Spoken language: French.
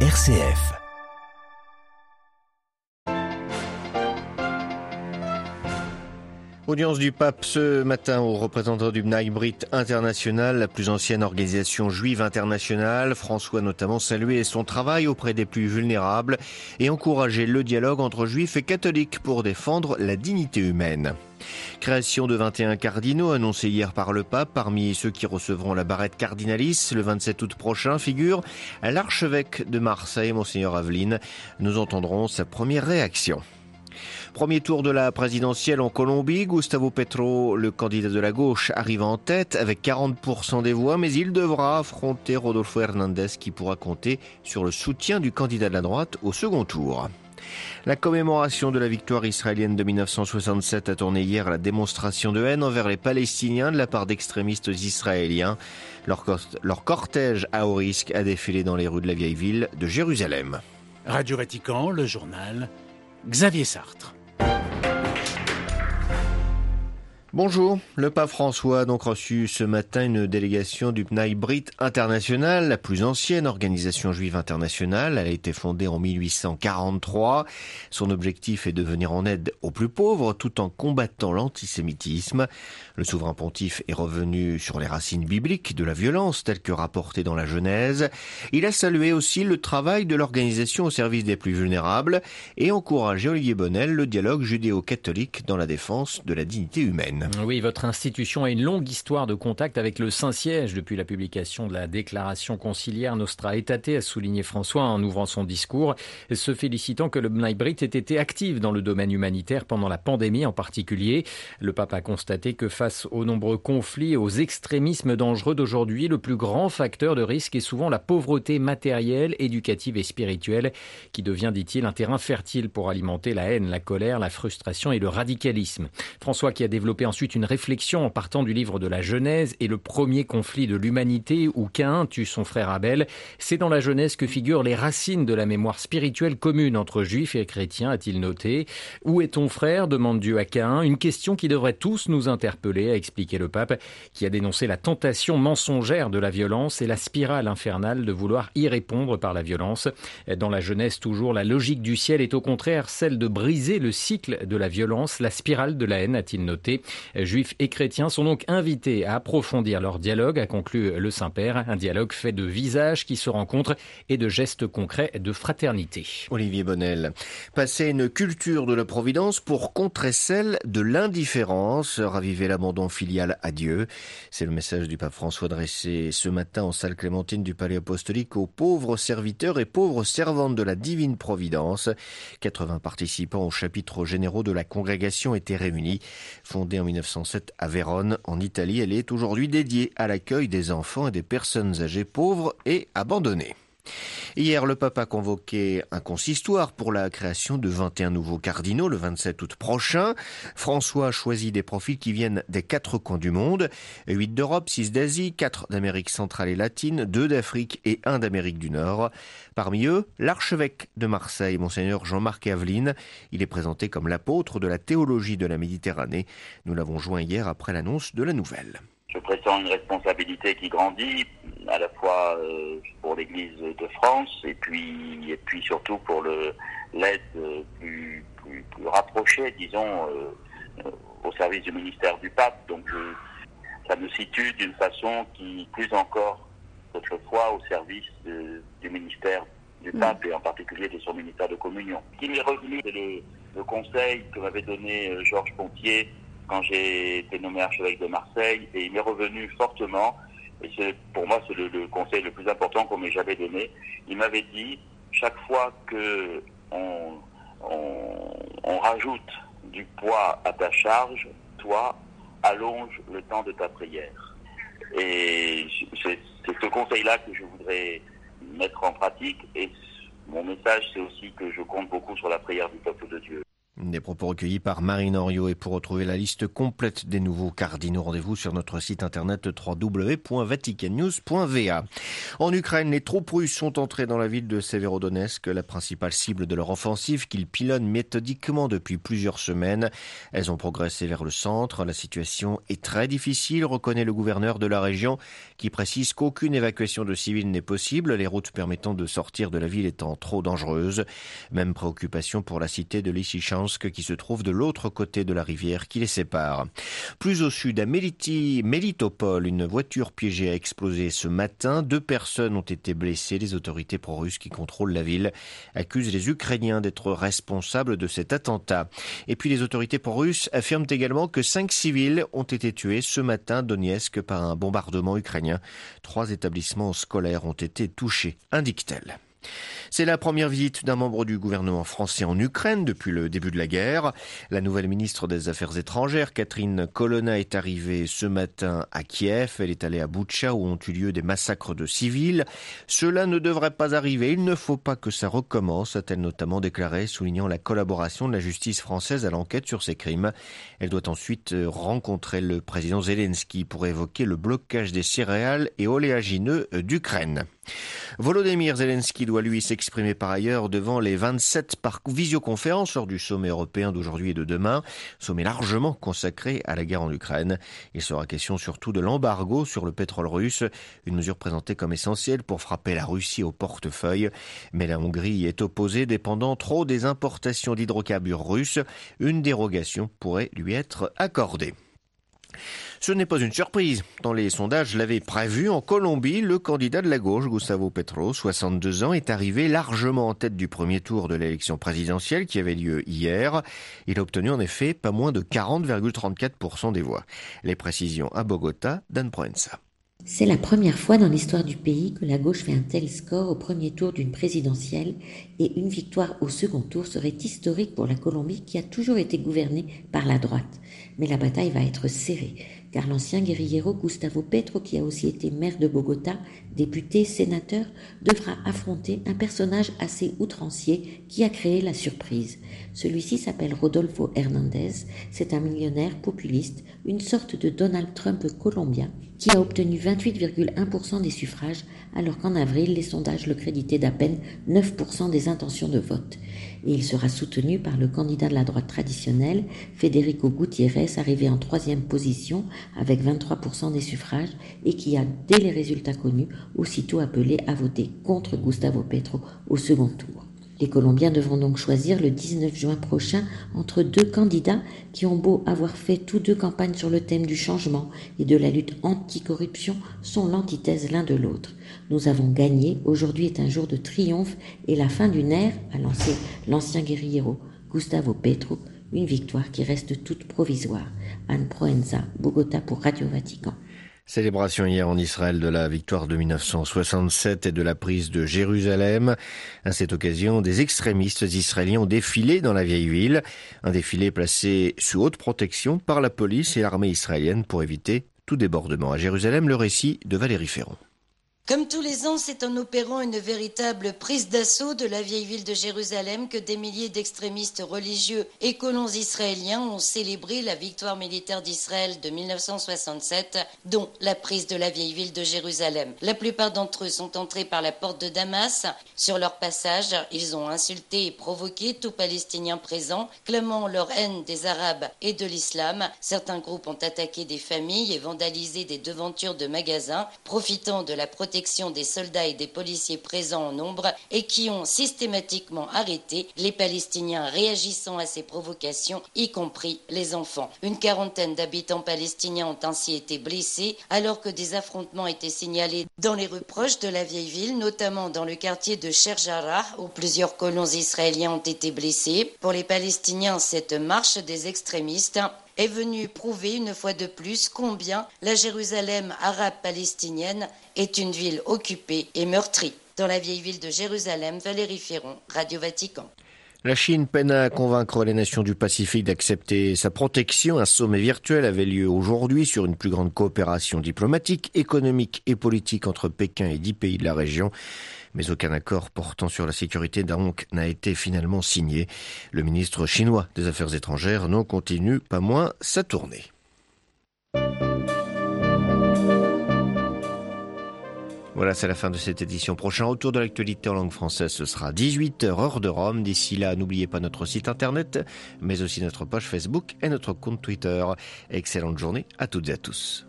RCF. Audience du pape ce matin aux représentants du B'nai Brit international, la plus ancienne organisation juive internationale. François notamment salué son travail auprès des plus vulnérables et encouragé le dialogue entre juifs et catholiques pour défendre la dignité humaine. Création de 21 cardinaux annoncés hier par le pape. Parmi ceux qui recevront la barrette cardinalis le 27 août prochain figure l'archevêque de Marseille, Monseigneur Aveline. Nous entendrons sa première réaction. Premier tour de la présidentielle en Colombie, Gustavo Petro, le candidat de la gauche, arrive en tête avec 40% des voix, mais il devra affronter Rodolfo Hernandez qui pourra compter sur le soutien du candidat de la droite au second tour. La commémoration de la victoire israélienne de 1967 a tourné hier la démonstration de haine envers les Palestiniens de la part d'extrémistes israéliens. Leur, leur cortège à haut risque a défilé dans les rues de la vieille ville de Jérusalem. Radio Vatican, le journal Xavier Sartre. Bonjour, le pape François a donc reçu ce matin une délégation du Pnai Brit International, la plus ancienne organisation juive internationale. Elle a été fondée en 1843. Son objectif est de venir en aide aux plus pauvres tout en combattant l'antisémitisme. Le souverain pontife est revenu sur les racines bibliques de la violence telle que rapportée dans la Genèse. Il a salué aussi le travail de l'organisation au service des plus vulnérables et encouragé Olivier Bonnel le dialogue judéo-catholique dans la défense de la dignité humaine. Oui, votre institution a une longue histoire de contact avec le Saint-Siège depuis la publication de la déclaration conciliaire Nostra Aetate, a souligné François en ouvrant son discours, se félicitant que le B'nai Brit ait été actif dans le domaine humanitaire pendant la pandémie en particulier. Le pape a constaté que face aux nombreux conflits et aux extrémismes dangereux d'aujourd'hui, le plus grand facteur de risque est souvent la pauvreté matérielle, éducative et spirituelle, qui devient, dit-il, un terrain fertile pour alimenter la haine, la colère, la frustration et le radicalisme. François qui a développé ensuite une réflexion en partant du livre de la Genèse et le premier conflit de l'humanité où Cain tue son frère Abel. C'est dans la Genèse que figurent les racines de la mémoire spirituelle commune entre juifs et chrétiens, a-t-il noté. Où est ton frère? demande Dieu à Cain. Une question qui devrait tous nous interpeller, a expliqué le pape, qui a dénoncé la tentation mensongère de la violence et la spirale infernale de vouloir y répondre par la violence. Dans la Genèse toujours, la logique du ciel est au contraire celle de briser le cycle de la violence, la spirale de la haine, a-t-il noté. Juifs et chrétiens sont donc invités à approfondir leur dialogue, a conclu le Saint-Père, un dialogue fait de visages qui se rencontrent et de gestes concrets de fraternité. Olivier Bonnel, passer une culture de la providence pour contrer celle de l'indifférence, raviver l'abandon filial à Dieu. C'est le message du pape François dressé ce matin en salle Clémentine du Palais Apostolique aux pauvres serviteurs et pauvres servantes de la divine providence. 80 participants au chapitre généraux de la congrégation étaient réunis. Fondée en 1907 à Vérone, en Italie. Elle est aujourd'hui dédiée à l'accueil des enfants et des personnes âgées pauvres et abandonnées. Hier, le pape a convoqué un consistoire pour la création de 21 nouveaux cardinaux le 27 août prochain. François a choisi des profils qui viennent des quatre coins du monde. 8 d'Europe, 6 d'Asie, 4 d'Amérique centrale et latine, 2 d'Afrique et 1 d'Amérique du Nord. Parmi eux, l'archevêque de Marseille, monseigneur Jean-Marc Aveline. Il est présenté comme l'apôtre de la théologie de la Méditerranée. Nous l'avons joint hier après l'annonce de la nouvelle. Je pressens une responsabilité qui grandit à la fois euh, pour l'Église de France et puis et puis surtout pour l'aide plus, plus, plus rapprochée, disons, euh, au service du ministère du pape. Donc je, ça me situe d'une façon qui plus encore autrefois au service de, du ministère du pape et en particulier de son ministère de communion. Ce qui m'est revenu, c'est le, le conseil que m'avait donné euh, Georges Pontier quand j'ai été nommé archevêque de Marseille et il m'est revenu fortement et c'est pour moi c'est le, conseil le plus important qu'on m'ait jamais donné. Il m'avait dit chaque fois que on, on, on, rajoute du poids à ta charge, toi allonge le temps de ta prière. Et c'est ce conseil-là que je voudrais mettre en pratique. Et mon message, c'est aussi que je compte beaucoup sur la prière du peuple de Dieu. Des propos recueillis par Marine Henriot et pour retrouver la liste complète des nouveaux cardinaux, rendez-vous sur notre site internet www.vaticannews.va. En Ukraine, les troupes russes sont entrées dans la ville de Severodonetsk, la principale cible de leur offensive qu'ils pilonnent méthodiquement depuis plusieurs semaines. Elles ont progressé vers le centre. La situation est très difficile, reconnaît le gouverneur de la région, qui précise qu'aucune évacuation de civils n'est possible, les routes permettant de sortir de la ville étant trop dangereuses. Même préoccupation pour la cité de Lysychansk qui se trouve de l'autre côté de la rivière qui les sépare. Plus au sud, à Melitopol, une voiture piégée a explosé ce matin. Deux personnes ont été blessées. Les autorités pro-russes qui contrôlent la ville accusent les Ukrainiens d'être responsables de cet attentat. Et puis les autorités pro-russes affirment également que cinq civils ont été tués ce matin à Donetsk par un bombardement ukrainien. Trois établissements scolaires ont été touchés, indique-t-elle. C'est la première visite d'un membre du gouvernement français en Ukraine depuis le début de la guerre. La nouvelle ministre des Affaires étrangères, Catherine Colonna, est arrivée ce matin à Kiev. Elle est allée à Boutcha où ont eu lieu des massacres de civils. Cela ne devrait pas arriver. Il ne faut pas que ça recommence, a-t-elle notamment déclaré, soulignant la collaboration de la justice française à l'enquête sur ces crimes. Elle doit ensuite rencontrer le président Zelensky pour évoquer le blocage des céréales et oléagineux d'Ukraine. Volodymyr Zelensky doit lui s'exprimer par ailleurs devant les 27 par visioconférence lors du sommet européen d'aujourd'hui et de demain, sommet largement consacré à la guerre en Ukraine. Il sera question surtout de l'embargo sur le pétrole russe, une mesure présentée comme essentielle pour frapper la Russie au portefeuille. Mais la Hongrie est opposée, dépendant trop des importations d'hydrocarbures russes. Une dérogation pourrait lui être accordée. Ce n'est pas une surprise. Dans les sondages l'avait prévu, en Colombie, le candidat de la gauche, Gustavo Petro, 62 ans, est arrivé largement en tête du premier tour de l'élection présidentielle qui avait lieu hier. Il a obtenu en effet pas moins de 40,34% des voix. Les précisions à Bogota, Dan Proenza. C'est la première fois dans l'histoire du pays que la gauche fait un tel score au premier tour d'une présidentielle et une victoire au second tour serait historique pour la Colombie qui a toujours été gouvernée par la droite. Mais la bataille va être serrée car l'ancien guerrillero Gustavo Petro, qui a aussi été maire de Bogota, député, sénateur, devra affronter un personnage assez outrancier qui a créé la surprise. Celui-ci s'appelle Rodolfo Hernandez, c'est un millionnaire populiste, une sorte de Donald Trump colombien, qui a obtenu 28,1% des suffrages, alors qu'en avril, les sondages le créditaient d'à peine 9% des intentions de vote. Et il sera soutenu par le candidat de la droite traditionnelle, Federico Gutiérrez, arrivé en troisième position avec 23% des suffrages et qui a, dès les résultats connus, aussitôt appelé à voter contre Gustavo Petro au second tour. Les Colombiens devront donc choisir le 19 juin prochain entre deux candidats qui ont beau avoir fait tous deux campagnes sur le thème du changement et de la lutte anticorruption sont l'antithèse l'un de l'autre. Nous avons gagné, aujourd'hui est un jour de triomphe et la fin d'une ère, a lancé l'ancien guerriero Gustavo Petro, une victoire qui reste toute provisoire. Anne Proenza, Bogota pour Radio Vatican. Célébration hier en Israël de la victoire de 1967 et de la prise de Jérusalem. À cette occasion, des extrémistes israéliens ont défilé dans la vieille ville. Un défilé placé sous haute protection par la police et l'armée israélienne pour éviter tout débordement. À Jérusalem, le récit de Valérie Ferron. Comme tous les ans, c'est en opérant une véritable prise d'assaut de la vieille ville de Jérusalem que des milliers d'extrémistes religieux et colons israéliens ont célébré la victoire militaire d'Israël de 1967, dont la prise de la vieille ville de Jérusalem. La plupart d'entre eux sont entrés par la porte de Damas. Sur leur passage, ils ont insulté et provoqué tout Palestinien présent, clamant leur haine des Arabes et de l'islam. Certains groupes ont attaqué des familles et vandalisé des devantures de magasins, profitant de la protection des soldats et des policiers présents en nombre et qui ont systématiquement arrêté les Palestiniens réagissant à ces provocations, y compris les enfants. Une quarantaine d'habitants palestiniens ont ainsi été blessés alors que des affrontements étaient signalés dans les rues proches de la vieille ville, notamment dans le quartier de Sherjara où plusieurs colons israéliens ont été blessés. Pour les Palestiniens, cette marche des extrémistes est venue prouver une fois de plus combien la Jérusalem arabe palestinienne est une ville occupée et meurtrie. Dans la vieille ville de Jérusalem, Valérie Ferron, Radio Vatican. La Chine peine à convaincre les nations du Pacifique d'accepter sa protection. Un sommet virtuel avait lieu aujourd'hui sur une plus grande coopération diplomatique, économique et politique entre Pékin et dix pays de la région. Mais aucun accord portant sur la sécurité donc n'a été finalement signé. Le ministre chinois des Affaires étrangères n'en continue pas moins sa tournée. Voilà, c'est la fin de cette édition. Prochain retour de l'actualité en langue française, ce sera 18h heure de Rome. D'ici là, n'oubliez pas notre site internet, mais aussi notre page Facebook et notre compte Twitter. Excellente journée à toutes et à tous.